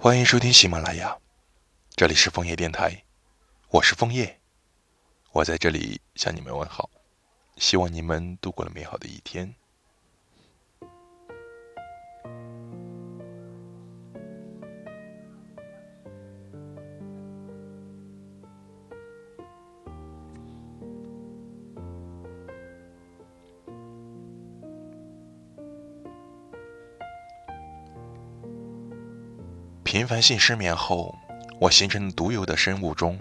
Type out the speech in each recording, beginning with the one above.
欢迎收听喜马拉雅，这里是枫叶电台，我是枫叶，我在这里向你们问好，希望你们度过了美好的一天。频繁性失眠后，我形成独有的生物钟，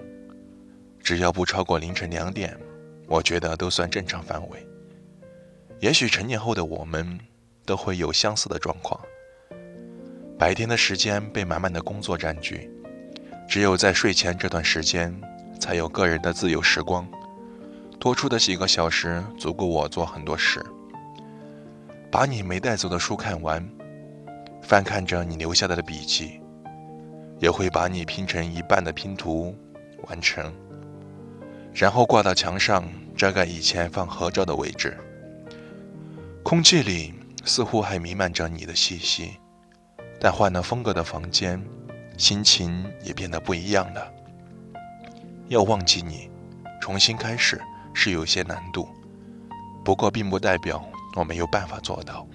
只要不超过凌晨两点，我觉得都算正常范围。也许成年后的我们都会有相似的状况。白天的时间被满满的工作占据，只有在睡前这段时间才有个人的自由时光，多出的几个小时足够我做很多事。把你没带走的书看完，翻看着你留下来的笔记。也会把你拼成一半的拼图完成，然后挂到墙上，遮盖以前放合照的位置。空气里似乎还弥漫着你的气息，但换了风格的房间，心情也变得不一样了。要忘记你，重新开始是有些难度，不过并不代表我没有办法做到。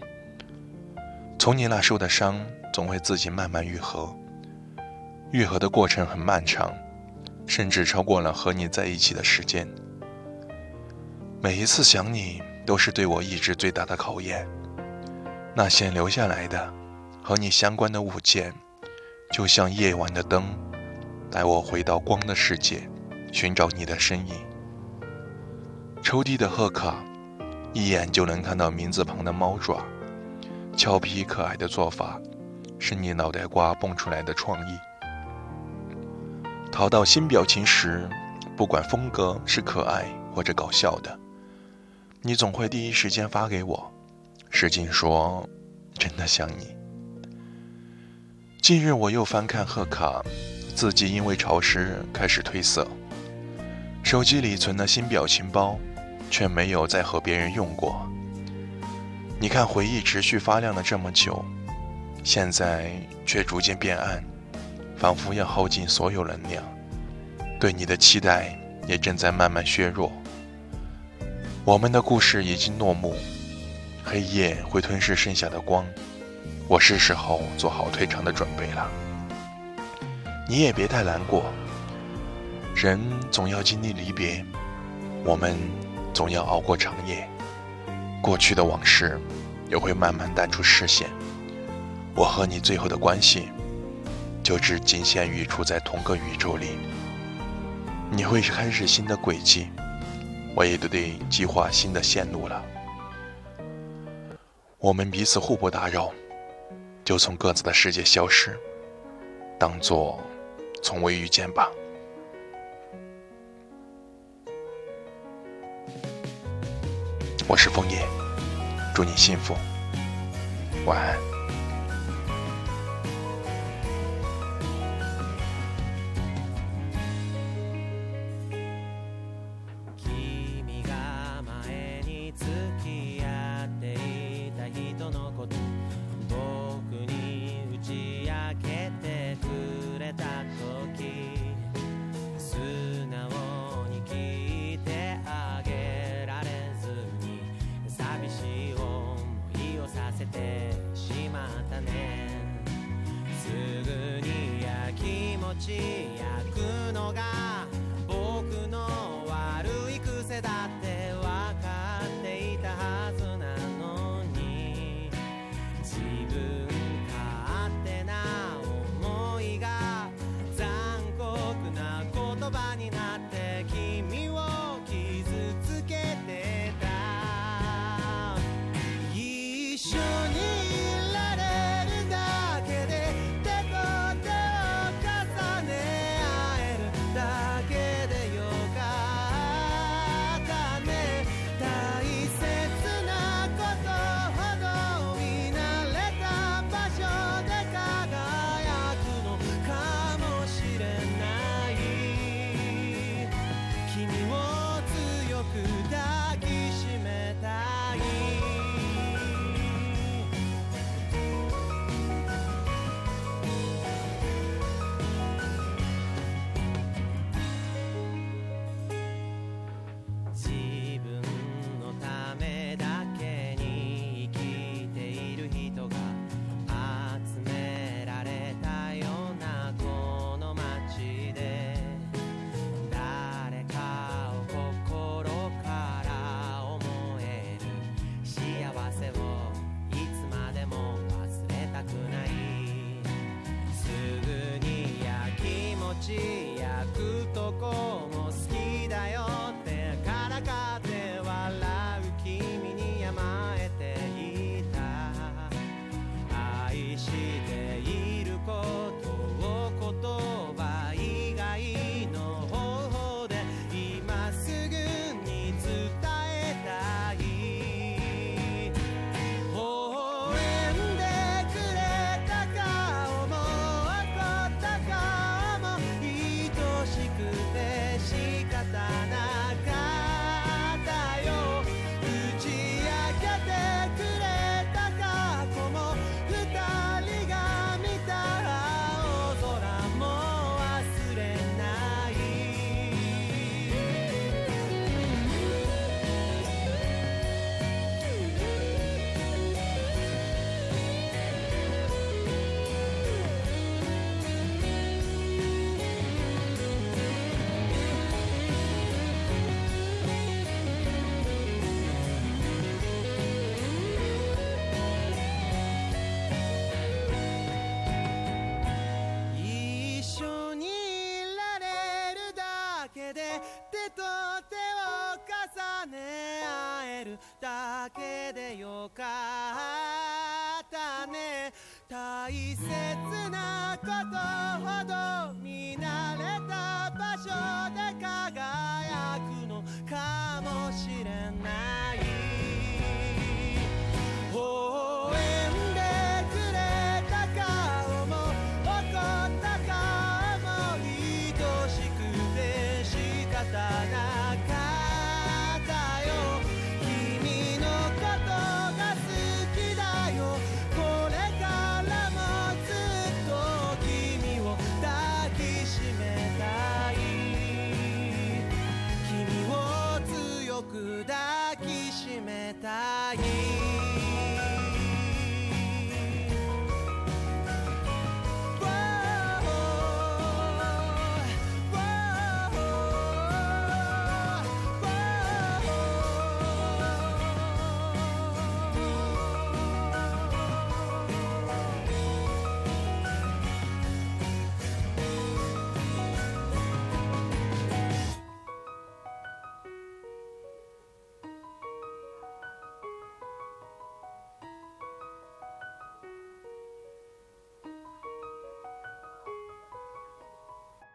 从你那受的伤，总会自己慢慢愈合。愈合的过程很漫长，甚至超过了和你在一起的时间。每一次想你，都是对我意志最大的考验。那些留下来的和你相关的物件，就像夜晚的灯，带我回到光的世界，寻找你的身影。抽屉的贺卡，一眼就能看到名字旁的猫爪，俏皮可爱的做法，是你脑袋瓜蹦出来的创意。淘到新表情时，不管风格是可爱或者搞笑的，你总会第一时间发给我。使劲说，真的想你。近日我又翻看贺卡，字迹因为潮湿开始褪色。手机里存的新表情包，却没有再和别人用过。你看，回忆持续发亮了这么久，现在却逐渐变暗。仿佛要耗尽所有能量，对你的期待也正在慢慢削弱。我们的故事已经落幕，黑夜会吞噬剩下的光，我是时候做好退场的准备了。你也别太难过，人总要经历离别，我们总要熬过长夜，过去的往事也会慢慢淡出视线。我和你最后的关系。就只仅限于处在同个宇宙里，你会开始新的轨迹，我也得计划新的线路了。我们彼此互不打扰，就从各自的世界消失，当做从未遇见吧。我是枫叶，祝你幸福，晚安。てしまったね。すぐにやきもち焼くのが口約とと手を重ね合えるだけでよかった。